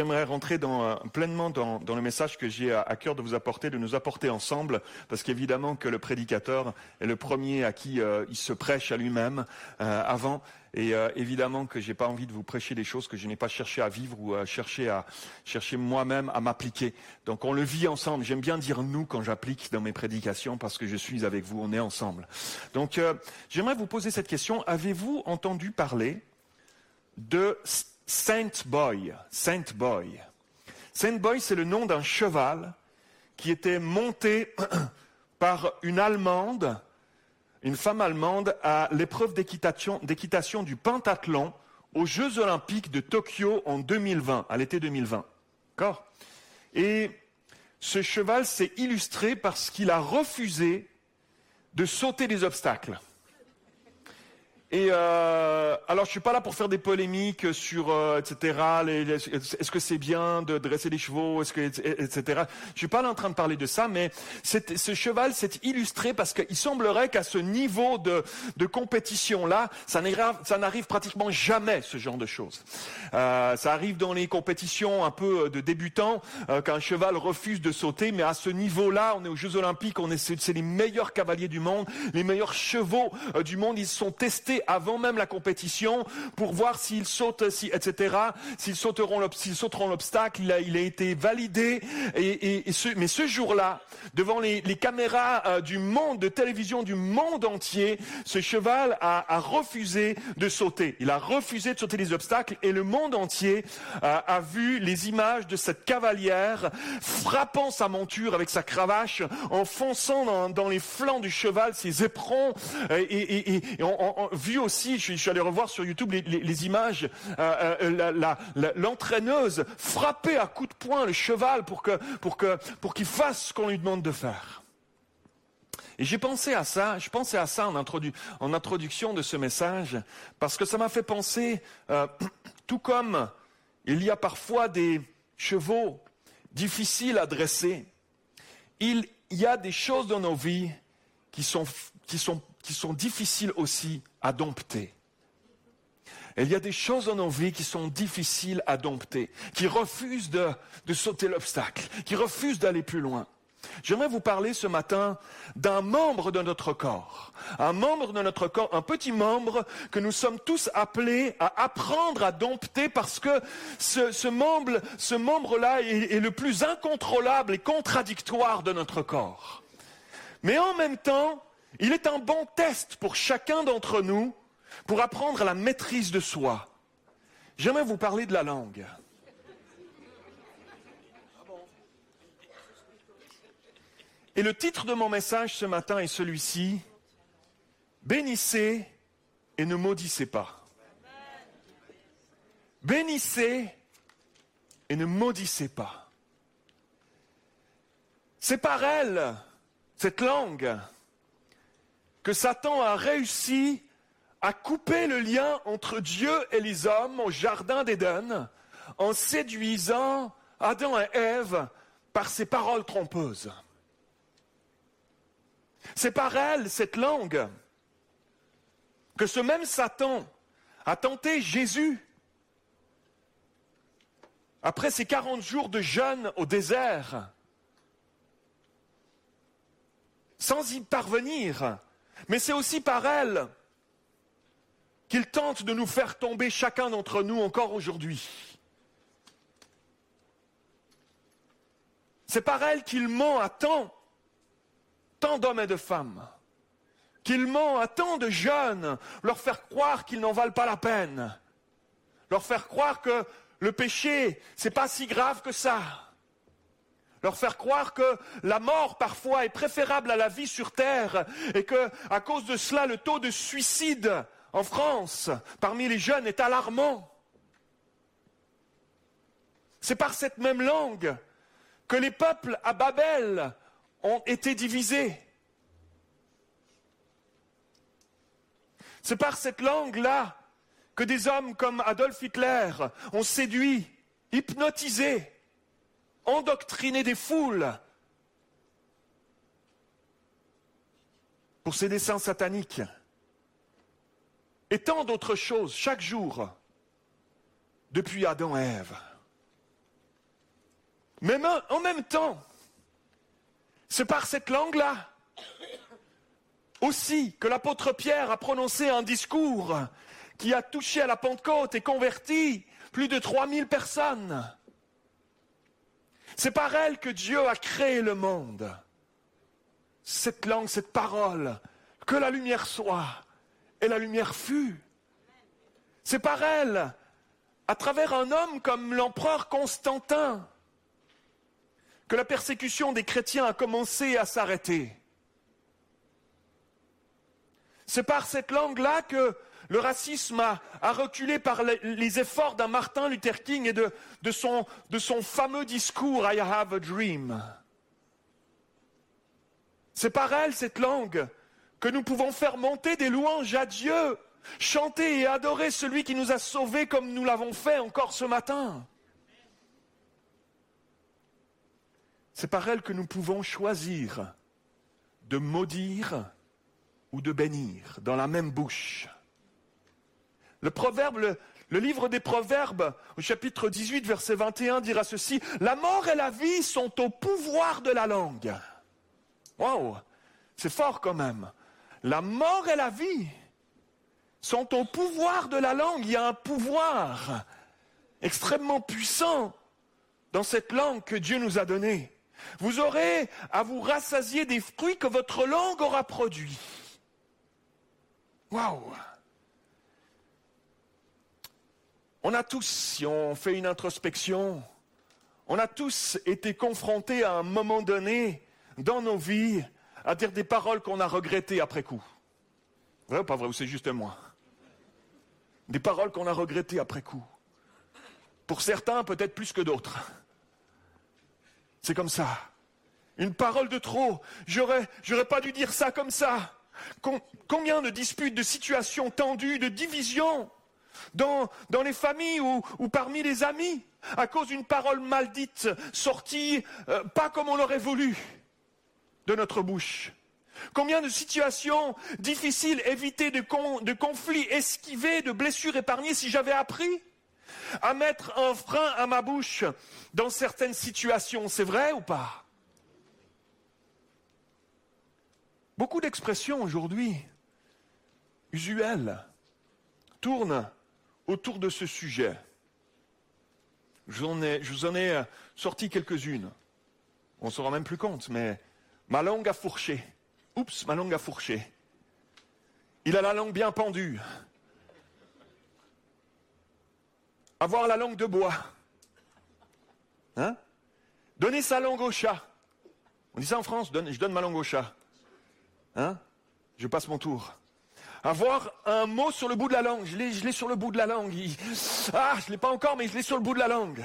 j'aimerais rentrer dans, pleinement dans, le message que j'ai à, cœur de vous apporter, de nous apporter ensemble, parce qu'évidemment que le prédicateur est le premier à qui il se prêche à lui-même avant. Et euh, évidemment que j'ai pas envie de vous prêcher des choses que je n'ai pas cherché à vivre ou à chercher à chercher moi-même à m'appliquer. Donc on le vit ensemble. J'aime bien dire nous quand j'applique dans mes prédications parce que je suis avec vous, on est ensemble. Donc euh, j'aimerais vous poser cette question. Avez-vous entendu parler de Saint Boy Saint Boy. Saint Boy, c'est le nom d'un cheval qui était monté par une Allemande une femme allemande à l'épreuve d'équitation du pentathlon aux Jeux olympiques de Tokyo en 2020, à l'été 2020. D'accord? Et ce cheval s'est illustré parce qu'il a refusé de sauter des obstacles. Et euh, alors, je suis pas là pour faire des polémiques sur euh, etc. Est-ce que c'est bien de dresser des chevaux, est-ce que etc. Je suis pas là en train de parler de ça, mais ce cheval s'est illustré parce qu'il semblerait qu'à ce niveau de, compétition là, ça n'arrive pratiquement jamais ce genre de choses. Euh, ça arrive dans les compétitions un peu euh, de débutants euh, qu'un cheval refuse de sauter, mais à ce niveau-là, on est aux Jeux Olympiques, on est c'est les meilleurs cavaliers du monde, les meilleurs chevaux euh, du monde, ils sont testés avant même la compétition pour voir s'ils sautent, etc. S'ils sauteront, s'ils sauteront l'obstacle. Il a, été validé. Mais ce jour-là, devant les, caméras euh, du monde, de télévision du monde entier, ce cheval a, refusé de sauter. Il a refusé de sauter les obstacles et le monde entier euh, a vu les images de cette cavalière frappant sa monture avec sa cravache, enfonçant dans, dans les flancs du cheval ses éperons euh, et, et, et vu aussi, je suis, allé revoir sur YouTube les, images, euh, euh, l'entraîneuse frapper à coups de poing le cheval pour pour que pour qu'il fasse ce qu'on lui demande de faire. Et j'ai pensé à ça, je pensais à ça en, en introduction de ce message, parce que ça m'a fait penser, euh, tout comme il y a parfois des chevaux difficiles à dresser, il y a des choses dans nos vies qui sont, qui sont qui sont difficiles aussi à dompter. il y a des choses dans nos vies qui sont difficiles à dompter, qui refusent de, de sauter l'obstacle, qui refusent d'aller plus loin. J'aimerais vous parler ce matin d'un membre de notre corps, un membre de notre corps, un petit membre que nous sommes tous appelés à apprendre à dompter parce que ce, ce membre, ce membre-là est, est le plus incontrôlable et contradictoire de notre corps. Mais en même temps, il est un bon test pour chacun d'entre nous pour apprendre la maîtrise de soi. J'aimerais vous parler de la langue. Et le titre de mon message ce matin est celui-ci. Bénissez et ne maudissez pas. Bénissez et ne maudissez pas. C'est par elle, cette langue, que Satan a réussi à couper le lien entre Dieu et les hommes au Jardin d'Éden en séduisant Adam et Ève par ses paroles trompeuses. C'est par elle, cette langue, que ce même Satan a tenté Jésus après ses quarante jours de jeûne au désert, sans y parvenir, mais c'est aussi par elle qu'il tente de nous faire tomber chacun d'entre nous encore aujourd'hui. C'est par elle qu'il ment à tant, tant d'hommes et de femmes, qu'il ment à tant de jeunes, leur faire croire qu'ils n'en valent pas la peine, leur faire croire que le péché, c'est pas si grave que ça leur faire croire que la mort parfois est préférable à la vie sur terre et que, à cause de cela, le taux de suicide en France parmi les jeunes est alarmant. C'est par cette même langue que les peuples à Babel ont été divisés. C'est par cette langue-là que des hommes comme Adolf Hitler ont séduit, hypnotisé, endoctriner des foules pour ses desseins sataniques. Et tant d'autres choses chaque jour depuis Adam et Ève. Mais en même temps, c'est par cette langue-là aussi que l'apôtre Pierre a prononcé un discours qui a touché à la Pentecôte et converti plus de 3000 personnes. C'est par elle que Dieu a créé le monde. Cette langue, cette parole, que la lumière soit, et la lumière fut. C'est par elle, à travers un homme comme l'empereur Constantin, que la persécution des chrétiens a commencé à s'arrêter. C'est par cette langue-là que le racisme a, reculé par les, efforts d'un Martin Luther King et de, son, fameux discours I have a dream. C'est par elle, cette langue, que nous pouvons faire monter des louanges à Dieu, chanter et adorer celui qui nous a sauvés comme nous l'avons fait encore ce matin. C'est par elle que nous pouvons choisir de maudire ou de bénir dans la même bouche. Le proverbe, le, livre des proverbes, au chapitre 18, verset 21, dira ceci, La mort et la vie sont au pouvoir de la langue. Waouh, c'est fort quand même. La mort et la vie sont au pouvoir de la langue. Il y a un pouvoir extrêmement puissant dans cette langue que Dieu nous a donnée. Vous aurez à vous rassasier des fruits que votre langue aura produits. Waouh On a tous, si on fait une introspection, on a tous été confrontés à un moment donné dans nos vies à dire des paroles qu'on a regrettées après coup. Vrai ou pas vrai, ou c'est juste moi? Des paroles qu'on a regrettées après coup. Pour certains, peut-être plus que d'autres. C'est comme ça. Une parole de trop. J'aurais, j'aurais pas dû dire ça comme ça. Combien de disputes, de situations tendues, de divisions dans, les familles ou, ou, parmi les amis à cause d'une parole maldite sortie euh, pas comme on l'aurait voulu de notre bouche. Combien de situations difficiles évitées, de, de conflits esquivés, de blessures épargnées si j'avais appris à mettre un frein à ma bouche dans certaines situations. C'est vrai ou pas? Beaucoup d'expressions aujourd'hui usuelles tournent autour de ce sujet. Je vous en ai, sorti quelques-unes. On ne se rend même plus compte, mais ma langue a fourché. Oups, ma langue a fourché. Il a la langue bien pendue. Avoir la langue de bois. Hein? Donner sa langue au chat. On dit ça en France, je donne ma langue au chat. Hein? Je passe mon tour. Avoir un mot sur le bout de la langue. Je l'ai, sur le bout de la langue. Ah, je ne l'ai pas encore, mais je l'ai sur le bout de la langue.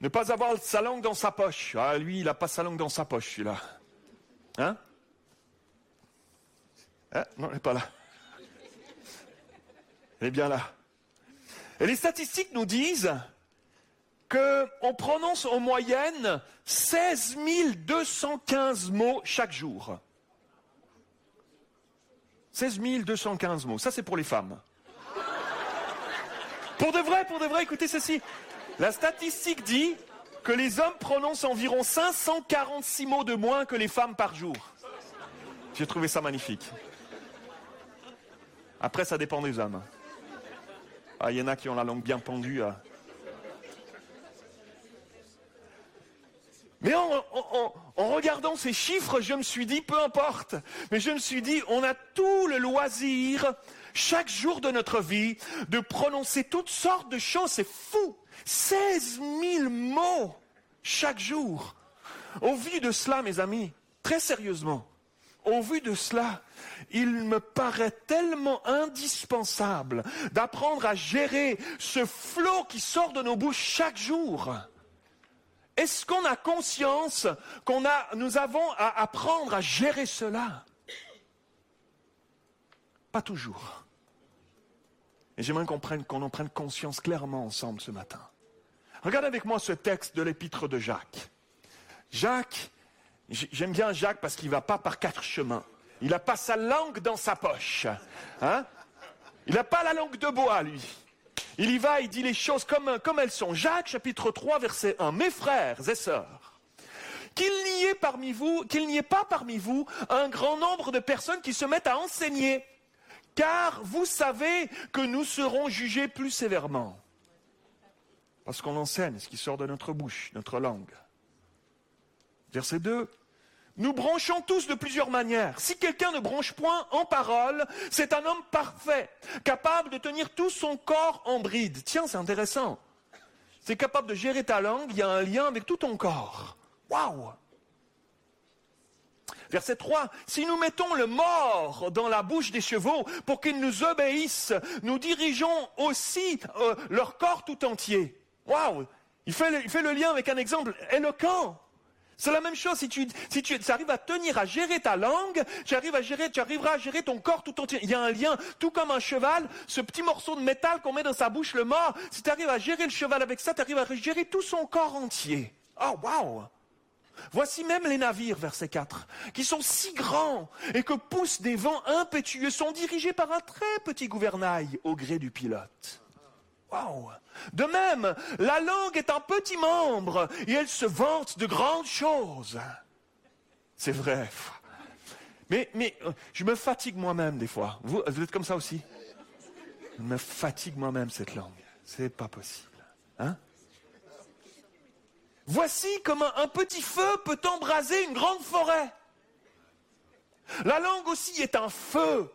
Ne pas avoir sa langue dans sa poche. Ah, lui, il n'a pas sa langue dans sa poche, celui-là. Hein? Ah, Non, elle n'est pas là. Elle est bien là. Et les statistiques nous disent qu'on prononce en moyenne 16 215 mots chaque jour. 16 215 mots. Ça, c'est pour les femmes. Pour de vrai, pour de vrai, écoutez ceci. La statistique dit que les hommes prononcent environ 546 mots de moins que les femmes par jour. J'ai trouvé ça magnifique. Après, ça dépend des hommes. Ah, il y en a qui ont la langue bien pendue. Hein. Mais en, regardant ces chiffres, je me suis dit, peu importe, mais je me suis dit, on a tout le loisir, chaque jour de notre vie, de prononcer toutes sortes de choses. C'est fou. 16 000 mots chaque jour. Au vu de cela, mes amis, très sérieusement, au vu de cela, il me paraît tellement indispensable d'apprendre à gérer ce flot qui sort de nos bouches chaque jour. Est-ce qu'on a conscience qu'on a, nous avons à apprendre à gérer cela? Pas toujours. Et j'aimerais qu'on qu'on en prenne conscience clairement ensemble ce matin. Regardez avec moi ce texte de l'épître de Jacques. Jacques, j'aime bien Jacques parce qu'il ne va pas par quatre chemins. Il n'a pas sa langue dans sa poche. Hein? Il n'a pas la langue de bois, lui. Il y va, il dit les choses comme, elles sont. Jacques chapitre 3 verset 1. Mes frères et sœurs, qu'il n'y ait parmi vous, qu'il n'y ait pas parmi vous un grand nombre de personnes qui se mettent à enseigner, car vous savez que nous serons jugés plus sévèrement. Parce qu'on enseigne ce qui sort de notre bouche, notre langue. Verset 2. Nous branchons tous de plusieurs manières. Si quelqu'un ne branche point en parole, c'est un homme parfait, capable de tenir tout son corps en bride. Tiens, c'est intéressant. C'est capable de gérer ta langue, il y a un lien avec tout ton corps. Waouh Verset 3, si nous mettons le mort dans la bouche des chevaux pour qu'ils nous obéissent, nous dirigeons aussi euh, leur corps tout entier. Waouh il il fait le lien avec un exemple éloquent. C'est la même chose si tu, si tu arrives à tenir, à gérer ta langue, tu, arrives à gérer, tu arriveras à gérer ton corps tout entier. Il y a un lien, tout comme un cheval, ce petit morceau de métal qu'on met dans sa bouche, le mort, si tu arrives à gérer le cheval avec ça, tu arrives à gérer tout son corps entier. Oh, waouh Voici même les navires, verset 4, qui sont si grands et que poussent des vents impétueux, sont dirigés par un très petit gouvernail au gré du pilote. De même, la langue est un petit membre et elle se vante de grandes choses. C'est vrai. Mais, mais euh, je me fatigue moi-même des fois. Vous, vous êtes comme ça aussi? Je me fatigue moi-même cette langue. C'est pas possible. Hein? Voici comment un petit feu peut embraser une grande forêt. La langue aussi est un feu.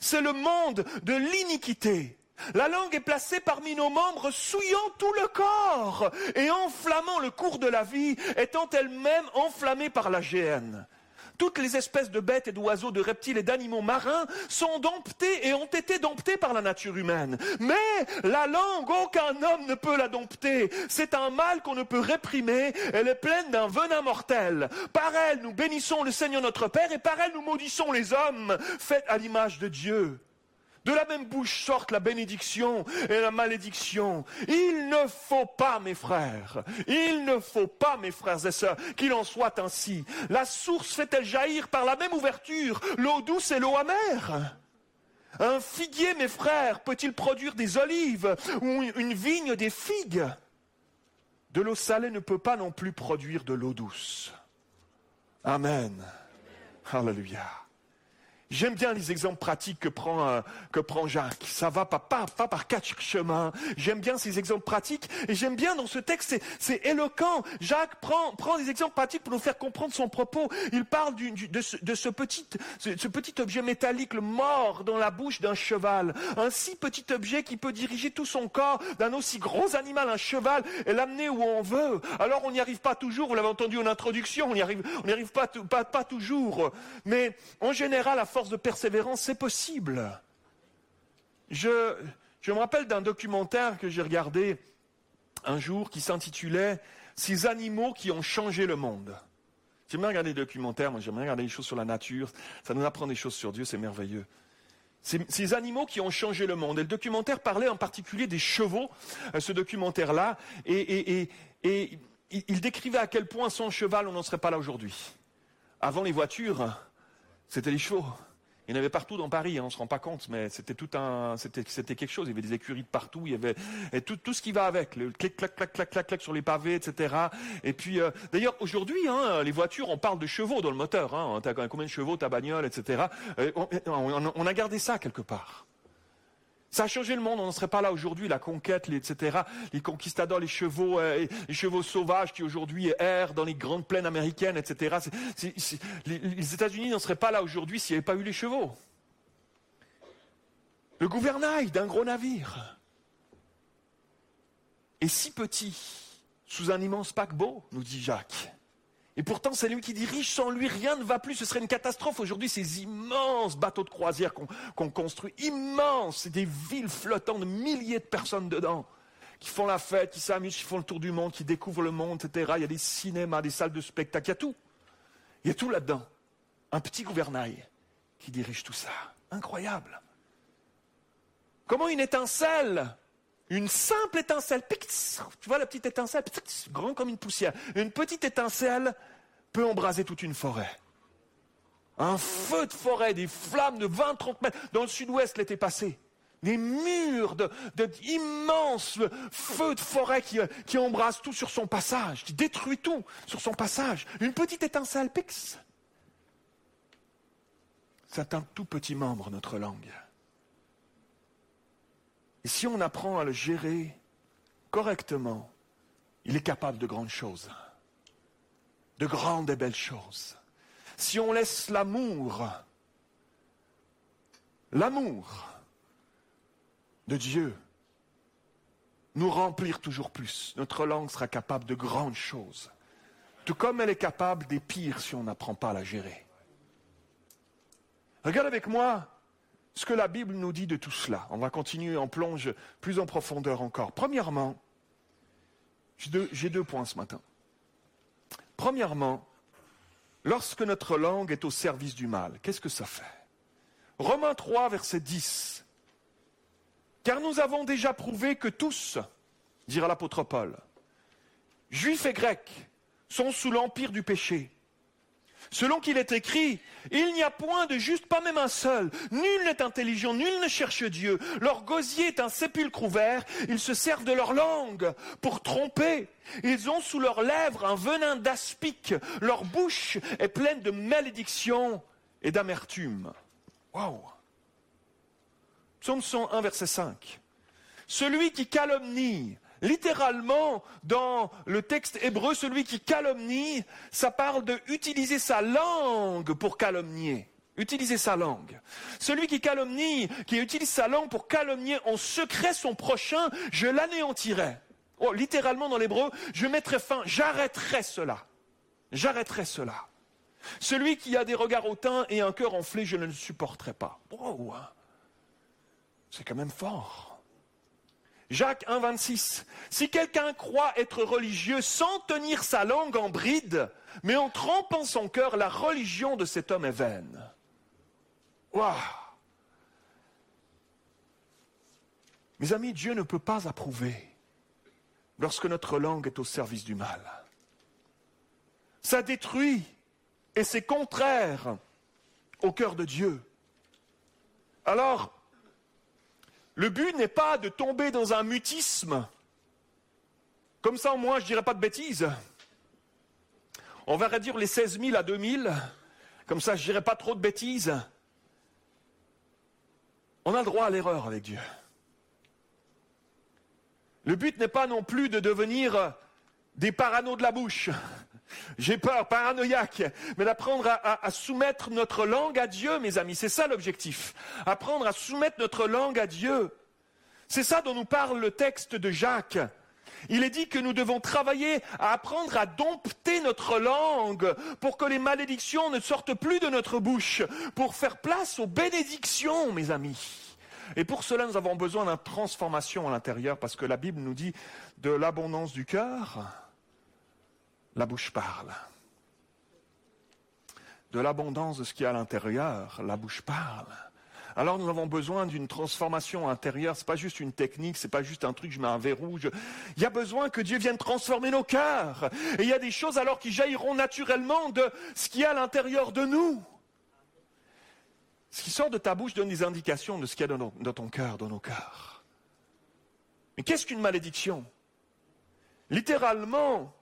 C'est le monde de l'iniquité. La langue est placée parmi nos membres, souillant tout le corps et enflammant le cours de la vie, étant elle-même enflammée par la géhenne. Toutes les espèces de bêtes et d'oiseaux, de reptiles et d'animaux marins sont domptées et ont été domptées par la nature humaine. Mais la langue, aucun homme ne peut la dompter. C'est un mal qu'on ne peut réprimer. Elle est pleine d'un venin mortel. Par elle, nous bénissons le Seigneur notre Père et par elle, nous maudissons les hommes, faits à l'image de Dieu. De la même bouche sortent la bénédiction et la malédiction. Il ne faut pas, mes frères, il ne faut pas, mes frères et sœurs, qu'il en soit ainsi. La source fait-elle jaillir par la même ouverture l'eau douce et l'eau amère Un figuier, mes frères, peut-il produire des olives ou une vigne des figues? De l'eau salée ne peut pas non plus produire de l'eau douce. Amen. Alléluia. J'aime bien les exemples pratiques que prend, euh, que prend Jacques. Ça va pas, pas, pas par quatre chemins. J'aime bien ces exemples pratiques et j'aime bien dans ce texte, c'est éloquent. Jacques prend, prend des exemples pratiques pour nous faire comprendre son propos. Il parle de, ce, de ce, petit, ce, petit objet métallique, le mort dans la bouche d'un cheval. Un si petit objet qui peut diriger tout son corps d'un aussi gros animal, un cheval, et l'amener où on veut. Alors on n'y arrive pas toujours, vous l'avez entendu en introduction, on n'y arrive, on n'y arrive pas, pas, toujours. Mais en général, force de persévérance, c'est possible. Je, me rappelle d'un documentaire que j'ai regardé un jour qui s'intitulait Ces animaux qui ont changé le monde. J'aime bien regarder des documentaires, moi j'aime bien regarder des choses sur la nature, ça nous apprend des choses sur Dieu, c'est merveilleux. Ces, animaux qui ont changé le monde. Et le documentaire parlait en particulier des chevaux, euh, ce documentaire-là, et il décrivait à quel point sans cheval on n'en serait pas là aujourd'hui. Avant les voitures, c'était les chevaux. Il y en avait partout dans Paris, hein, on ne se rend pas compte, mais c'était tout un, c'était, quelque chose. Il y avait des écuries de partout, il y avait tout, ce qui va avec, le clic, clac, clac, clac, clac, clac sur les pavés, etc. Et puis, euh, d'ailleurs, aujourd'hui, hein, les voitures, on parle de chevaux dans le moteur. Hein, t'as combien de chevaux, ta bagnole, etc. On, on, a gardé ça quelque part. Ça a changé le monde, on n'en serait pas là aujourd'hui, la conquête, etc. Les conquistadors, les chevaux, euh, les chevaux sauvages qui aujourd'hui errent dans les grandes plaines américaines, etc. les, États-Unis n'en seraient pas là aujourd'hui s'il n'y avait pas eu les chevaux. Le gouvernail d'un gros navire est si petit sous un immense paquebot, nous dit Jacques. Et pourtant, c'est lui qui dirige. Sans lui, rien ne va plus. Ce serait une catastrophe. Aujourd'hui, ces immenses bateaux de croisière qu'on construit, immenses, des villes flottantes de milliers de personnes dedans, qui font la fête, qui s'amusent, qui font le tour du monde, qui découvrent le monde, etc. Il y a des cinémas, des salles de spectacle, il y a tout. Il y a tout là-dedans. Un petit gouvernail qui dirige tout ça. Incroyable. Comment une étincelle une simple étincelle, tu vois la petite étincelle, grand comme une poussière. Une petite étincelle peut embraser toute une forêt. Un feu de forêt, des flammes de 20-30 mètres. Dans le sud-ouest l'été passé, des murs d'immenses feux de forêt qui, qui embrassent tout sur son passage, qui détruit tout sur son passage. Une petite étincelle, pix. C'est un tout petit membre, notre langue. Et si on apprend à le gérer correctement, il est capable de grandes choses, de grandes et belles choses. Si on laisse l'amour, l'amour de Dieu nous remplir toujours plus, notre langue sera capable de grandes choses, tout comme elle est capable des pires si on n'apprend pas à la gérer. Regarde avec moi ce que la Bible nous dit de tout cela. On va continuer en plonge plus en profondeur encore. Premièrement, j'ai deux, points ce matin. Premièrement, lorsque notre langue est au service du mal, qu'est-ce que ça fait? Romains 3, verset 10. Car nous avons déjà prouvé que tous, dira l'apôtre Paul, juifs et grecs, sont sous l'empire du péché. Selon qu'il est écrit, il n'y a point de juste, pas même un seul. Nul n'est intelligent, nul ne cherche Dieu. Leur gosier est un sépulcre ouvert. Ils se servent de leur langue pour tromper. Ils ont sous leurs lèvres un venin d'aspic. Leur bouche est pleine de malédiction et d'amertume. Waouh! Psaume 101, verset 5. Celui qui calomnie Littéralement, dans le texte hébreu, celui qui calomnie, ça parle de utiliser sa langue pour calomnier. Utiliser sa langue. Celui qui calomnie, qui utilise sa langue pour calomnier en secret son prochain, je l'anéantirai. Oh, littéralement dans l'hébreu, je mettrai fin, j'arrêterai cela. J'arrêterai cela. Celui qui a des regards hautains et un cœur enflé, je ne le supporterai pas. Oh, c'est quand même fort. Jacques 1, 26. Si quelqu'un croit être religieux sans tenir sa langue en bride, mais en trempant son cœur, la religion de cet homme est vaine. Waouh Mes amis, Dieu ne peut pas approuver lorsque notre langue est au service du mal. Ça détruit et c'est contraire au cœur de Dieu. Alors, le but n'est pas de tomber dans un mutisme. Comme ça, au moins, je ne dirais pas de bêtises. On va réduire les 16 000 à 2 000. Comme ça, je ne dirais pas trop de bêtises. On a le droit à l'erreur avec Dieu. Le but n'est pas non plus de devenir des paranos de la bouche. J'ai peur, paranoïaque, mais d'apprendre à, soumettre notre langue à Dieu, mes amis. C'est ça l'objectif. Apprendre à soumettre notre langue à Dieu. C'est ça dont nous parle le texte de Jacques. Il est dit que nous devons travailler à apprendre à dompter notre langue pour que les malédictions ne sortent plus de notre bouche, pour faire place aux bénédictions, mes amis. Et pour cela, nous avons besoin d'une transformation à l'intérieur, parce que la Bible nous dit de l'abondance du cœur, la bouche parle. De l'abondance de ce qui est à l'intérieur, la bouche parle. Alors nous avons besoin d'une transformation intérieure. C'est pas juste une technique, c'est pas juste un truc, je mets un verre rouge. Il y a besoin que Dieu vienne transformer nos cœurs. Et il y a des choses alors qui jailliront naturellement de ce qui est à l'intérieur de nous. Ce qui sort de ta bouche donne des indications de ce qu'il y a dans ton cœur, dans nos cœurs. Mais qu'est-ce qu'une malédiction? Littéralement,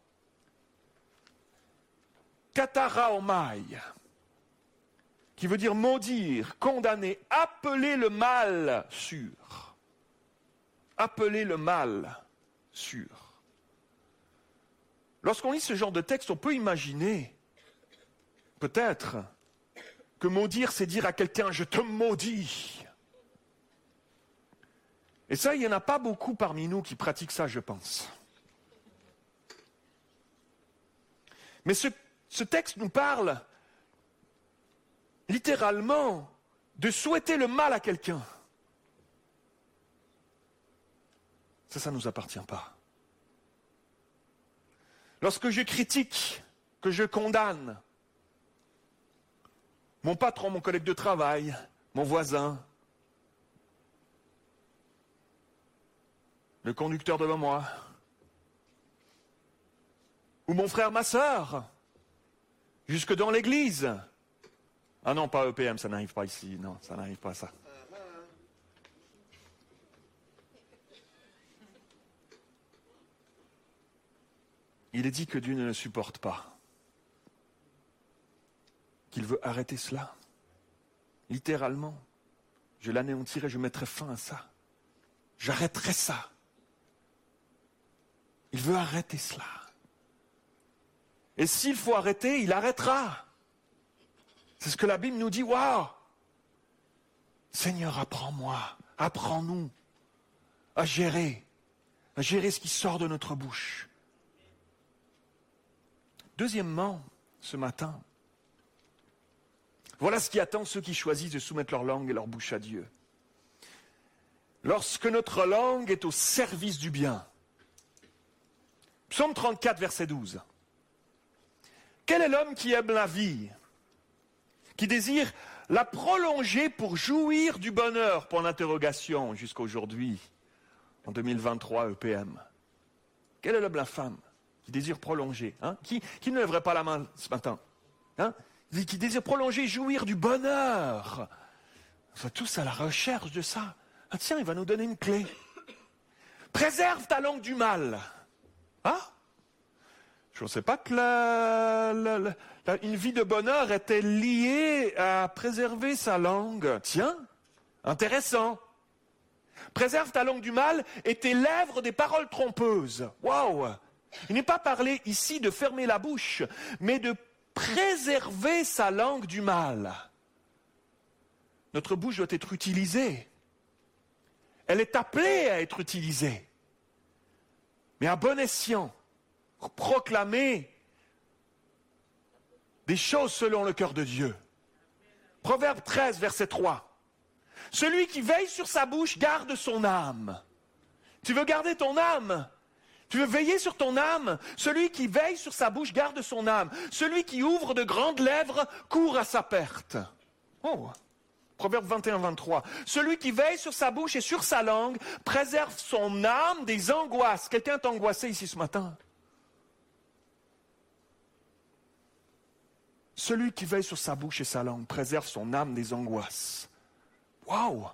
kataraomai, qui veut dire maudire, condamner, appeler le mal sur. Appeler le mal sur. Lorsqu'on lit ce genre de texte, on peut imaginer, peut-être, que maudire, c'est dire à quelqu'un, je te maudis. Et ça, il n'y en a pas beaucoup parmi nous qui pratiquent ça, je pense. Mais ce ce texte nous parle littéralement de souhaiter le mal à quelqu'un. Ça, ça ne nous appartient pas. Lorsque je critique, que je condamne mon patron, mon collègue de travail, mon voisin, le conducteur devant moi, ou mon frère, ma sœur, Jusque dans l'église. Ah non, pas EPM, ça n'arrive pas ici. Non, ça n'arrive pas ça. Il est dit que Dieu ne le supporte pas, qu'il veut arrêter cela. Littéralement, je l'anéantirai, je mettrai fin à ça. J'arrêterai ça. Il veut arrêter cela. Et s'il faut arrêter, il arrêtera. C'est ce que la Bible nous dit. Waouh Seigneur, apprends-moi, apprends-nous à gérer, à gérer ce qui sort de notre bouche. Deuxièmement, ce matin, voilà ce qui attend ceux qui choisissent de soumettre leur langue et leur bouche à Dieu. Lorsque notre langue est au service du bien. Psaume 34, verset 12. Quel est l'homme qui aime la vie, qui désire la prolonger pour jouir du bonheur, pour l'interrogation jusqu'à aujourd'hui, en 2023 EPM Quel est l'homme, la femme qui désire prolonger hein? Qui, ne lèverait pas la main ce matin hein? Qui désire prolonger, jouir du bonheur? On soit tous à la recherche de ça. Ah, tiens, il va nous donner une clé. Préserve ta langue du mal. Ah Je ne sais pas que la, une vie de bonheur était liée à préserver sa langue. Tiens, intéressant. Préserve ta langue du mal et tes lèvres des paroles trompeuses. Waouh Il n'est pas parlé ici de fermer la bouche, mais de préserver sa langue du mal. Notre bouche doit être utilisée elle est appelée à être utilisée. Mais à bon escient, proclamer des choses selon le cœur de Dieu. Proverbe 13, verset 3. Celui qui veille sur sa bouche garde son âme. Tu veux garder ton âme? Tu veux veiller sur ton âme? Celui qui veille sur sa bouche garde son âme. Celui qui ouvre de grandes lèvres court à sa perte. Oh, Proverbe 21, 23. Celui qui veille sur sa bouche et sur sa langue préserve son âme des angoisses. Quelqu'un est angoissé ici ce matin? Celui qui veille sur sa bouche et sa langue préserve son âme des angoisses. Waouh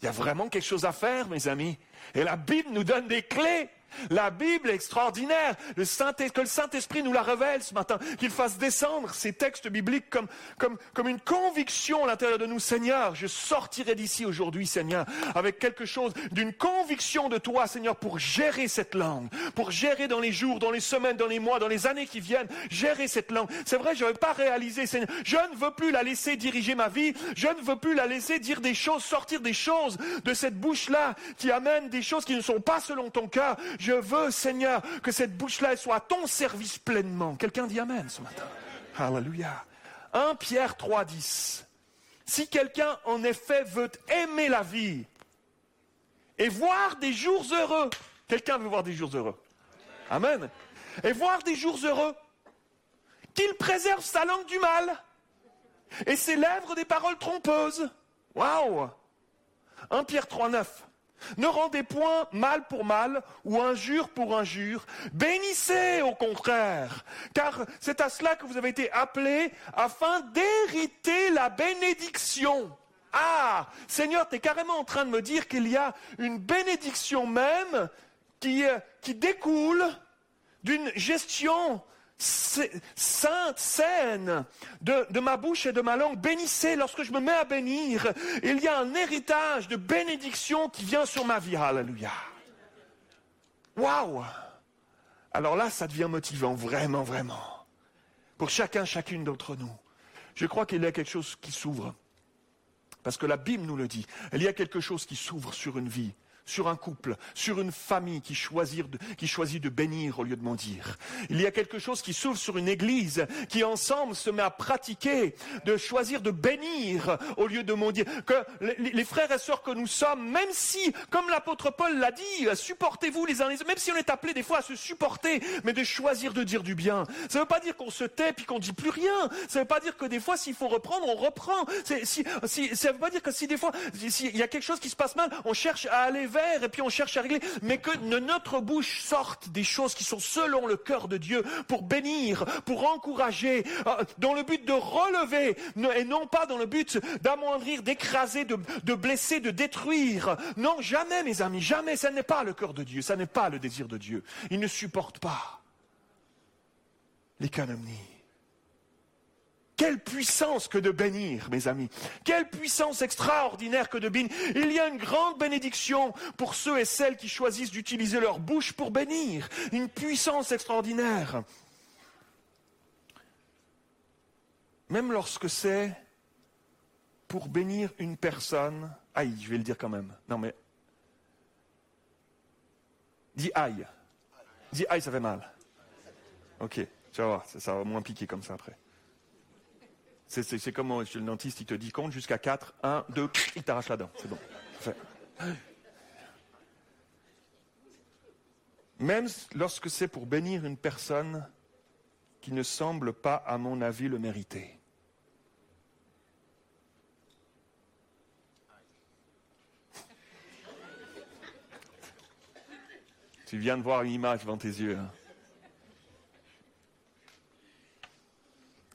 Il y a vraiment quelque chose à faire, mes amis. Et la Bible nous donne des clés. La Bible est extraordinaire. Le Saint, que le Saint-Esprit nous la révèle ce matin. Qu'il fasse descendre ces textes bibliques comme, comme, comme une conviction à l'intérieur de nous. Seigneur, je sortirai d'ici aujourd'hui, Seigneur, avec quelque chose d'une conviction de toi, Seigneur, pour gérer cette langue. Pour gérer dans les jours, dans les semaines, dans les mois, dans les années qui viennent, gérer cette langue. C'est vrai, je n'avais pas réalisé, Seigneur. Je ne veux plus la laisser diriger ma vie. Je ne veux plus la laisser dire des choses, sortir des choses de cette bouche-là qui amènent des choses qui ne sont pas selon ton cœur. Je veux, Seigneur, que cette bouche-là soit à ton service pleinement. Quelqu'un dit Amen ce matin. Alléluia. 1 Pierre 3, 10. Si quelqu'un, en effet, veut aimer la vie et voir des jours heureux, quelqu'un veut voir des jours heureux. Amen. Et voir des jours heureux, qu'il préserve sa langue du mal et ses lèvres des paroles trompeuses. Waouh 1 Pierre 3, 9. Ne rendez point mal pour mal ou injure pour injure. Bénissez au contraire, car c'est à cela que vous avez été appelés afin d'hériter la bénédiction. Ah, Seigneur, tu es carrément en train de me dire qu'il y a une bénédiction même qui, euh, qui découle d'une gestion sainte, saine de, ma bouche et de ma langue. Bénissez lorsque je me mets à bénir. Il y a un héritage de bénédiction qui vient sur ma vie. Alléluia. Waouh! Alors là, ça devient motivant, vraiment, vraiment. Pour chacun, chacune d'entre nous. Je crois qu'il y a quelque chose qui s'ouvre. Parce que la Bible nous le dit. Il y a quelque chose qui s'ouvre sur une vie sur un couple, sur une famille qui choisit, de, qui choisit de bénir au lieu de mentir. Il y a quelque chose qui s'ouvre sur une église qui ensemble se met à pratiquer, de choisir de bénir au lieu de mentir. Que les, frères et sœurs que nous sommes, même si, comme l'apôtre Paul l'a dit, supportez-vous les uns les autres, même si on est appelé des fois à se supporter, mais de choisir de dire du bien. Ça ne veut pas dire qu'on se tait puis qu'on dit plus rien. Ça ne veut pas dire que des fois, s'il faut reprendre, on reprend. Si, si, ça ne veut pas dire que si des fois, s'il y a quelque chose qui se passe mal, on cherche à aller et puis on cherche à régler, mais que de notre bouche sortent des choses qui sont selon le cœur de Dieu pour bénir, pour encourager, euh, dans le but de relever et non pas dans le but d'amoindrir, d'écraser, de, de blesser, de détruire. Non, jamais mes amis, jamais, ça n'est pas le cœur de Dieu, ça n'est pas le désir de Dieu. Il ne supporte pas. les calomnies. Quelle puissance que de bénir, mes amis. Quelle puissance extraordinaire que de bénir. Il y a une grande bénédiction pour ceux et celles qui choisissent d'utiliser leur bouche pour bénir. Une puissance extraordinaire. Même lorsque c'est pour bénir une personne. Aïe, je vais le dire quand même. Non mais. Dis aïe. Dis aïe, ça fait mal. Ok, tu vas voir, ça va moins piquer comme ça après. C'est comme chez le dentiste, il te dit compte jusqu'à 4, 1, 2, il t'arrache la dent. C'est bon. Même lorsque c'est pour bénir une personne qui ne semble pas, à mon avis, le mériter. Tu viens de voir une image devant tes yeux. Hein.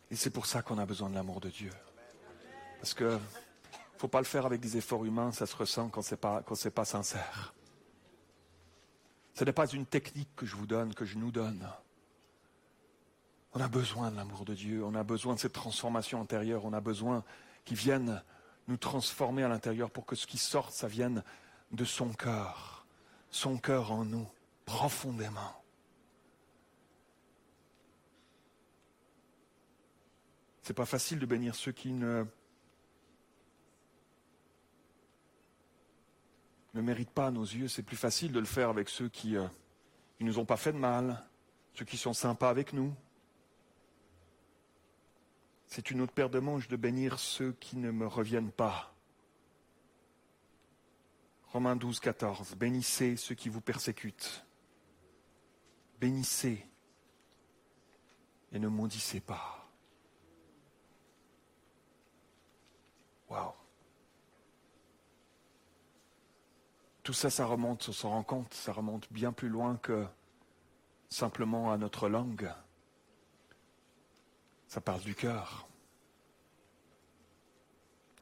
Et c'est pour ça qu'on a besoin de l'amour de Dieu. Parce que ne faut pas le faire avec des efforts humains, ça se ressent quand ce n'est pas, pas sincère. Ce n'est pas une technique que je vous donne, que je nous donne. On a besoin de l'amour de Dieu, on a besoin de cette transformation intérieure, on a besoin qu'il vienne nous transformer à l'intérieur pour que ce qui sorte, ça vienne de son cœur, son cœur en nous, profondément. C'est pas facile de bénir ceux qui ne, méritent pas à nos yeux. C'est plus facile de le faire avec ceux qui ne euh, nous ont pas fait de mal, ceux qui sont sympas avec nous. C'est une autre paire de manches de bénir ceux qui ne me reviennent pas. Romains 12, 14. Bénissez ceux qui vous persécutent. Bénissez et ne maudissez pas. Tout ça, ça remonte, on s'en rend compte, ça remonte bien plus loin que simplement à notre langue. Ça parle du cœur.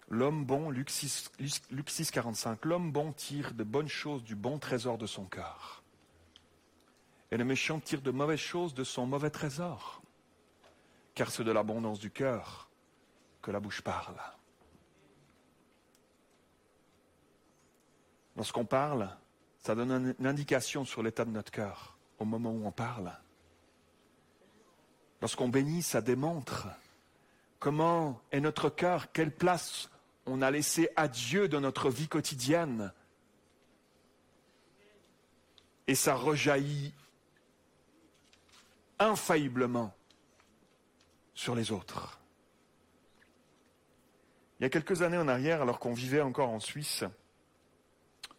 L'homme bon, Luc 6, Luc 6, 45, l'homme bon tire de bonnes choses du bon trésor de son cœur. Et le méchant tire de mauvaises choses de son mauvais trésor. Car c'est de l'abondance du cœur que la bouche parle. Lorsqu'on parle, ça donne une indication sur l'état de notre cœur au moment où on parle. Lorsqu'on bénit, ça démontre comment est notre cœur, quelle place on a laissé à Dieu dans notre vie quotidienne. Et ça rejaillit infailliblement sur les autres. Il y a quelques années en arrière, alors qu'on vivait encore en Suisse,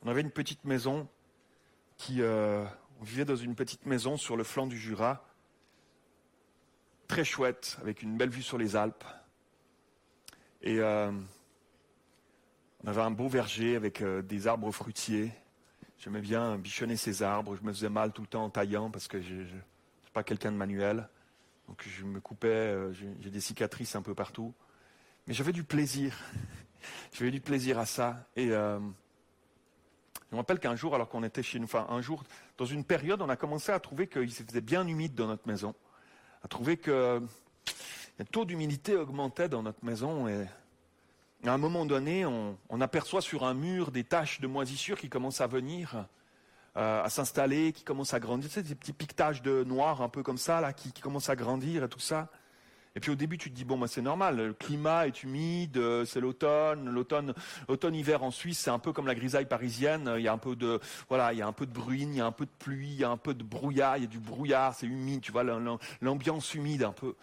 on avait une petite maison qui. Euh, on vivait dans une petite maison sur le flanc du Jura, très chouette, avec une belle vue sur les Alpes. Et euh, on avait un beau verger avec euh, des arbres fruitiers. J'aimais bien bichonner ces arbres. Je me faisais mal tout le temps en taillant parce que je ne suis pas quelqu'un de manuel. Donc je me coupais, j'ai des cicatrices un peu partout. Mais j'avais du plaisir. j'avais du plaisir à ça. Et je me rappelle qu'un jour, alors qu'on était chez nous, enfin un jour, dans une période, on a commencé à trouver qu'il se faisait bien humide dans notre maison, à trouver que le taux d'humidité augmentait dans notre maison et à un moment donné, on, aperçoit sur un mur des taches de moisissure qui commencent à venir, euh, à s'installer, qui commencent à grandir. Tu sais, des petits piquetages de noir un peu comme ça, là, qui commencent à grandir et tout ça. Et puis au début, tu te dis bon, bah, c'est normal, le climat est humide, euh, c'est l'automne, l'automne, l'automne-hiver en Suisse, c'est un peu comme la grisaille parisienne. Il y a un peu de, voilà, il y a un peu de bruine, il y a un peu de pluie, il y a un peu de brouillard, il y a du brouillard, c'est humide, tu vois, l'ambiance humide un peu.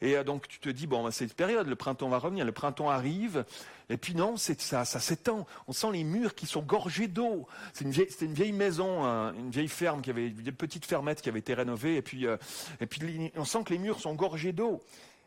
Et euh, donc tu te dis bon, bah, c'est cette période, le printemps va revenir, le printemps arrive. Et puis non, c'est ça, ça s'étend. On sent les murs qui sont gorgés d'eau. C'est une vieille, c'était une vieille maison, une vieille ferme qui avait, une petite fermette qui avait été rénovée. Et puis, euh, et puis on sent que les murs sont gorgés d'eau.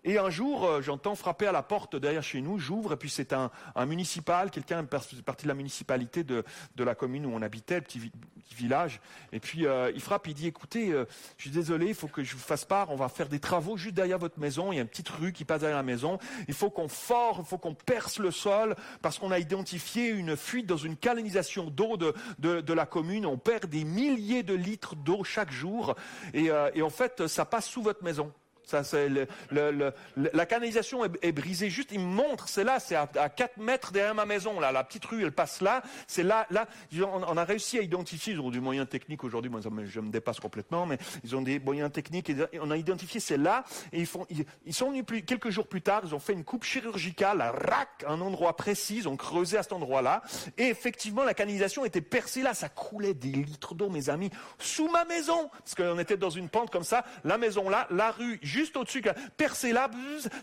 Et un jour, euh, j'entends frapper à la porte derrière chez nous, j'ouvre, et puis c'est un, municipal, quelqu'un partie de la municipalité de, la commune où on habitait, le petit, village. Et puis euh, il frappe, il dit, écoutez, euh, je suis désolé, il faut que je vous fasse part, on va faire des travaux juste derrière votre maison, il y a une petite rue qui passe derrière la maison, il faut qu'on fore, il faut qu'on perce le sol, parce qu'on a identifié une fuite dans une canalisation d'eau de, de, la commune, on perd des milliers de litres d'eau chaque jour, et, et en fait, ça passe sous votre maison La canalisation est, brisée. Juste, il me montre, c'est là, c'est à, à 4 mètres derrière ma maison. Là, la petite rue, elle passe là. C'est là, là. On, on, a réussi à identifier. Ils ont des moyens techniques aujourd'hui. Moi, je me dépasse complètement, mais ils ont des moyens techniques. Et on a identifié, c'est là. Et ils sont venus quelques jours plus tard. Ils ont fait une coupe chirurgicale, à rac, un endroit précis. Ils ont creusé à cet endroit-là. Et effectivement, la canalisation était percée là. Ça coulait des litres d'eau, mes amis, sous ma maison, parce qu'on était dans une pente comme ça. La maison là, la rue juste au-dessus, percé là,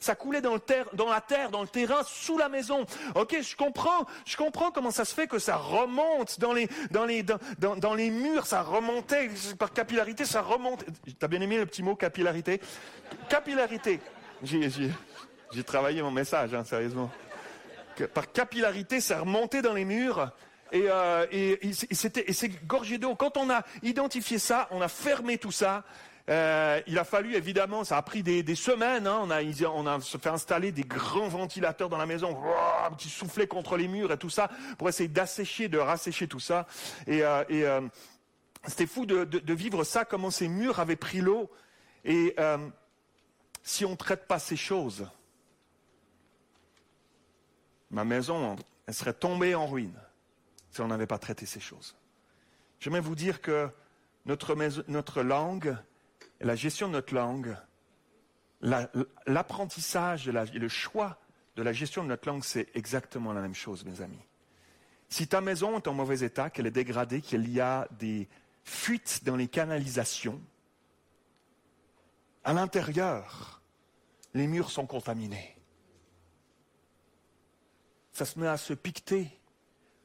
ça coulait dans, dans la terre, dans le terrain, sous la maison. Ok, je comprends, je comprends comment ça se fait que ça remonte dans les, murs, ça remontait par capillarité, ça remonte. T'as bien aimé le petit mot capillarité? Capillarité. J'ai, travaillé mon message, hein, sérieusement. Par capillarité, ça remontait dans les murs. Et, euh, et c'est gorgé d'eau. Quand on a identifié ça, on a fermé tout ça. Euh, il a fallu évidemment, ça a pris des, semaines. Hein, on a on fait installer des grands ventilateurs dans la maison qui soufflaient contre les murs et tout ça pour essayer d'assécher, de rassécher tout ça. Et, euh, euh, c'était fou de, vivre ça, comment ces murs avaient pris l'eau. Et si on ne traite pas ces choses, ma maison, elle serait tombée en ruine si on n'avait pas traité ces choses. J'aimerais vous dire que notre, langue la gestion de notre langue, l'apprentissage la, et le choix de la gestion de notre langue, c'est exactement la même chose, mes amis. Si ta maison est en mauvais état, qu'elle est dégradée, qu'il y a des fuites dans les canalisations, à l'intérieur, les murs sont contaminés. Ça se met à se piqueter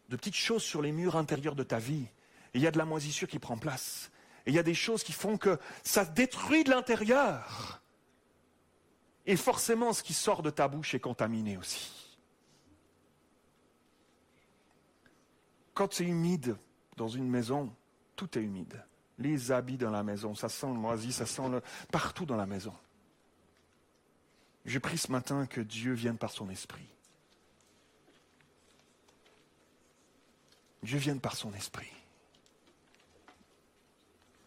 de petites choses sur les murs intérieurs de ta vie. Il y a de la moisissure qui prend place. Et il y a des choses qui font que ça détruit de l'intérieur. Et forcément, ce qui sort de ta bouche est contaminé aussi. Quand c'est humide dans une maison, tout est humide. Les habits dans la maison, ça sent le moisi, ça sent le... partout dans la maison. Je prie ce matin que Dieu vienne par son esprit. Dieu vienne par son esprit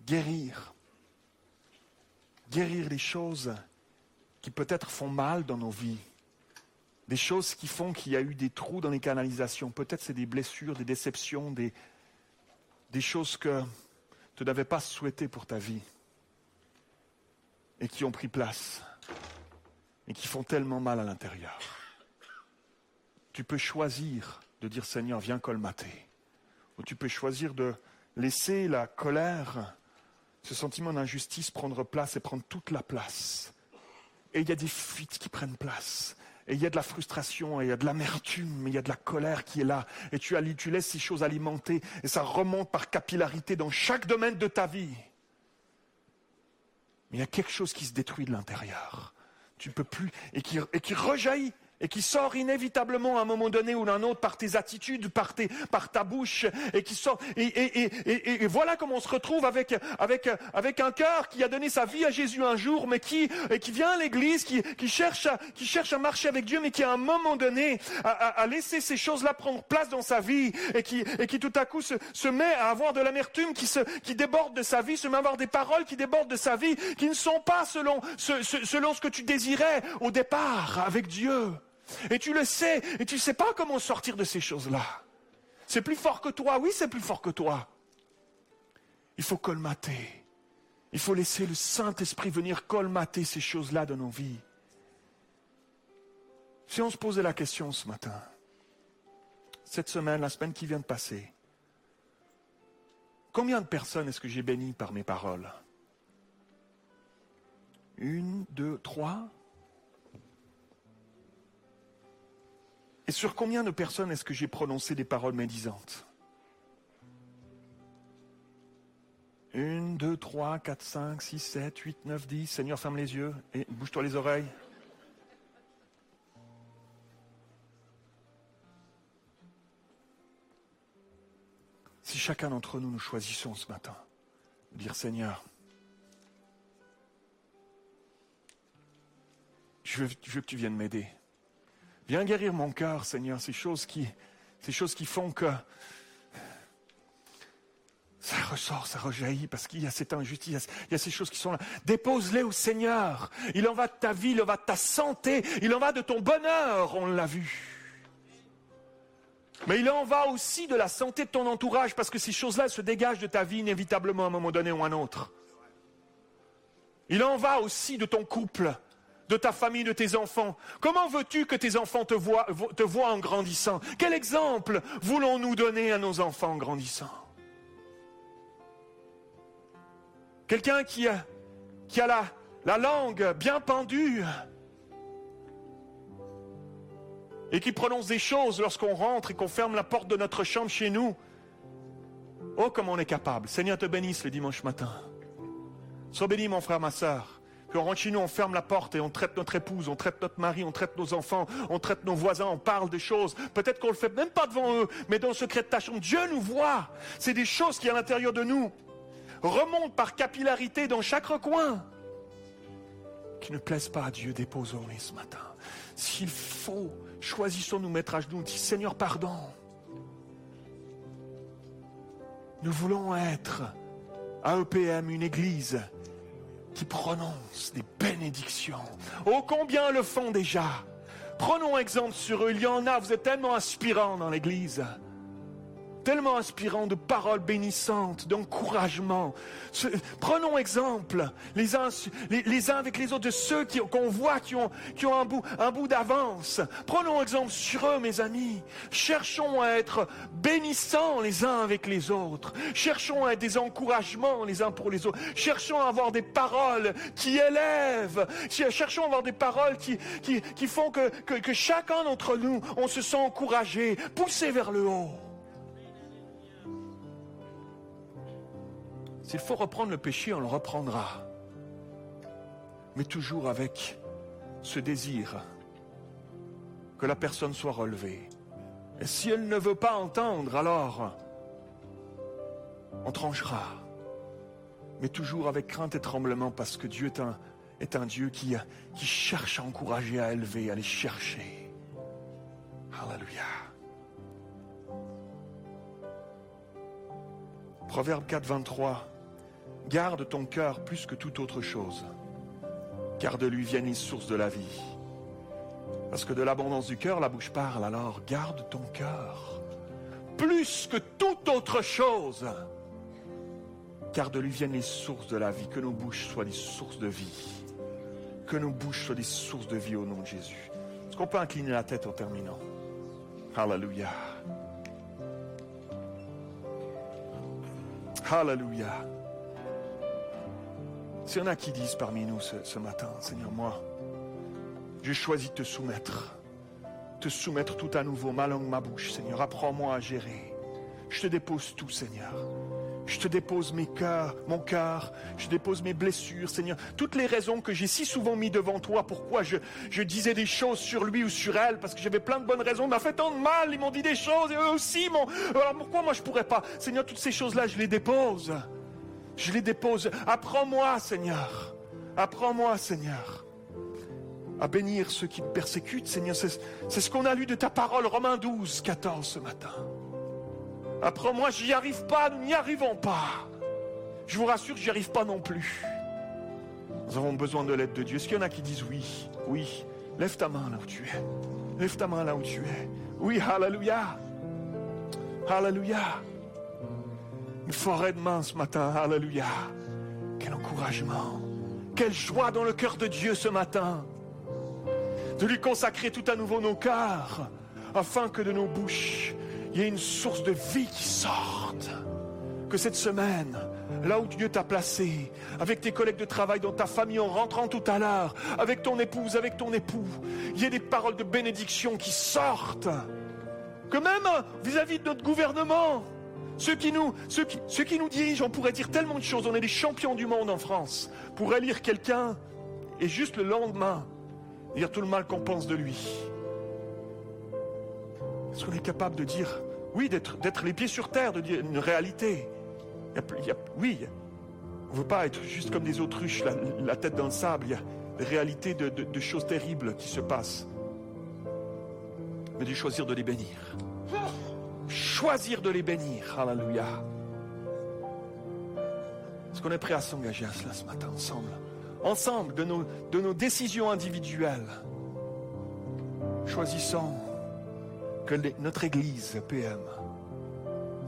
guérir. Guérir les choses qui peut-être font mal dans nos vies. Des choses qui font qu'il y a eu des trous dans les canalisations. Peut-être c'est des blessures, des déceptions, des, des choses que tu n'avais pas souhaitées pour ta vie et qui ont pris place et qui font tellement mal à l'intérieur. Tu peux choisir de dire Seigneur, viens colmater. Ou tu peux choisir de laisser la colère ce sentiment d'injustice prendre place et prendre toute la place. Et il y a des fuites qui prennent place. Et il y a de la frustration, et il y a de l'amertume, il y a de la colère qui est là. Et tu, tu laisses ces choses alimenter, et ça remonte par capillarité dans chaque domaine de ta vie. Mais il y a quelque chose qui se détruit de l'intérieur. Tu peux plus, et et qui rejaillit et qui sort inévitablement à un moment donné ou d'un autre par tes attitudes, par, tes, par ta bouche, et qui sort. Et, et, et, et, voilà comment on se retrouve avec, avec, avec un cœur qui a donné sa vie à Jésus un jour, mais qui, et qui vient à l'église, qui, qui, cherche à, qui cherche à marcher avec Dieu, mais qui à un moment donné a, a, a laissé ces choses-là prendre place dans sa vie, et qui, et qui tout à coup se, se met à avoir de l'amertume qui, se, qui déborde de sa vie, se met à avoir des paroles qui débordent de sa vie, qui ne sont pas selon, selon ce que tu désirais au départ avec Dieu. Et tu le sais, et tu ne sais pas comment sortir de ces choses-là. C'est plus fort que toi, oui, c'est plus fort que toi. Il faut colmater. Il faut laisser le Saint-Esprit venir colmater ces choses-là dans nos vies. Si on se posait la question ce matin, cette semaine, la semaine qui vient de passer, combien de personnes est-ce que j'ai bénies par mes paroles? Une, deux, trois? Et sur combien de personnes est-ce que j'ai prononcé des paroles médisantes Une, deux, trois, quatre, cinq, six, sept, huit, neuf, dix. Seigneur, ferme les yeux et bouge-toi les oreilles. Si chacun d'entre nous nous choisissons ce matin dire Seigneur, je veux que tu viennes m'aider. Viens guérir mon cœur, Seigneur, ces choses qui, ces choses qui font que Ça ressort, ça rejaillit parce qu'il y a cette injustice, il y a ces choses qui sont là. Dépose-les au Seigneur. Il en va de ta vie, il en va de ta santé, il en va de ton bonheur, on l'a vu. Mais il en va aussi de la santé de ton entourage parce que ces choses-là se dégagent de ta vie inévitablement à un moment donné ou à un autre. Il en va aussi de ton couple, de ta famille, de tes enfants. Comment veux-tu que tes enfants te voient, en grandissant? Quel exemple voulons-nous donner à nos enfants en grandissant? Quelqu'un qui a, la langue bien pendue et qui prononce des choses lorsqu'on rentre et qu'on ferme la porte de notre chambre chez nous. Oh, comme on est capable. Seigneur te bénisse le dimanche matin. Sois béni, mon frère, ma soeur. Rentre chez nous, on ferme la porte et on traite notre épouse, on traite notre mari, on traite nos enfants, on traite nos voisins, on parle des choses. Peut-être qu'on le fait même pas devant eux, mais dans le secret de ta chambre, Dieu nous voit. C'est des choses qui, à l'intérieur de nous, remonte par capillarité dans chaque recoin, qui ne plaisent pas à Dieu, déposons-les ce matin. S'il faut, choisissons nous mettre à genoux, dis Seigneur, pardon. Nous voulons être à EPM une église qui prononce des bénédictions. Oh, combien le font déjà Prenons exemple sur eux. Il y en a, vous êtes tellement inspirants dans l'église tellement inspirant de paroles bénissantes, d'encouragement. Prenons exemple les uns, avec les autres de ceux qu'on voit qui ont, qui ont un bout, d'avance. Prenons exemple sur eux, mes amis. Cherchons à être bénissants les uns avec les autres. Cherchons à être des encouragements les uns pour les autres. Cherchons à avoir des paroles qui élèvent. Cherchons à avoir des paroles qui, font que, que, que chacun d'entre nous, on se sent encouragé, poussé vers le haut. S'il faut reprendre le péché, on le reprendra. Mais toujours avec ce désir que la personne soit relevée. Et si elle ne veut pas entendre, alors on tranchera. Mais toujours avec crainte et tremblement parce que Dieu est un, Dieu qui, qui cherche à encourager, à élever, à les chercher. Alléluia. Proverbe 4, 23. Garde ton cœur plus que toute autre chose, car de lui viennent les sources de la vie. Parce que de l'abondance du cœur, la bouche parle, alors garde ton cœur plus que toute autre chose, car de lui viennent les sources de la vie. Que nos bouches soient des sources de vie. Que nos bouches soient des sources de vie au nom de Jésus. Est-ce qu'on peut incliner la tête en terminant? Alléluia. Alléluia. S'il y en a qui disent parmi nous ce, matin, Seigneur, moi, j'ai choisi de te soumettre, te soumettre tout à nouveau, ma langue, ma bouche, Seigneur, apprends-moi à gérer. Je te dépose tout, Seigneur. Je te dépose mes cœurs, mon cœur, je dépose mes blessures, Seigneur. Toutes les raisons que j'ai si souvent mis devant toi, pourquoi je, je disais des choses sur lui ou sur elle, parce que j'avais plein de bonnes raisons, m'a fait tant de mal, ils m'ont dit des choses, et eux aussi m'ont... Alors pourquoi moi je pourrais pas? Seigneur, toutes ces choses-là, je les dépose je les dépose. Apprends-moi, Seigneur. Apprends-moi, Seigneur, à bénir ceux qui me persécutent, Seigneur. C'est ce qu'on a lu de ta parole, Romains 12, 14 ce matin. Apprends-moi, j'y arrive pas, nous n'y arrivons pas. Je vous rassure, j'y arrive pas non plus. Nous avons besoin de l'aide de Dieu. Est-ce qu'il y en a qui disent oui? Oui. Lève ta main là où tu es. Lève ta main là où tu es. Oui, Alléluia. Alléluia une forêt de main ce matin. Alléluia. Quel encouragement. Quelle joie dans le cœur de Dieu ce matin. De lui consacrer tout à nouveau nos cœurs, afin que de nos bouches, il y ait une source de vie qui sorte. Que cette semaine, là où Dieu t'a placé, avec tes collègues de travail, dans ta famille, en rentrant tout à l'heure, avec ton épouse, avec ton époux, il y ait des paroles de bénédiction qui sortent. Que même vis à -vis de notre gouvernement, ceux qui, nous, ceux, dirigent, on pourrait dire tellement de choses. On est des champions du monde en France. Pour élire quelqu'un et juste le lendemain, dire tout le mal qu'on pense de lui. Est-ce qu'on est capable de dire, oui, d'être les pieds sur terre, de dire une réalité? Oui, on ne veut pas être juste comme des autruches, la, tête dans le sable. Il y a des réalités de choses terribles qui se passent. Mais de choisir de les bénir choisir de les bénir. Alléluia. Est-ce qu'on est prêt à s'engager à cela ce matin ensemble? Ensemble, de nos, décisions individuelles, choisissons que notre Église PM,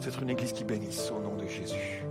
c'est une Église qui bénisse au nom de Jésus.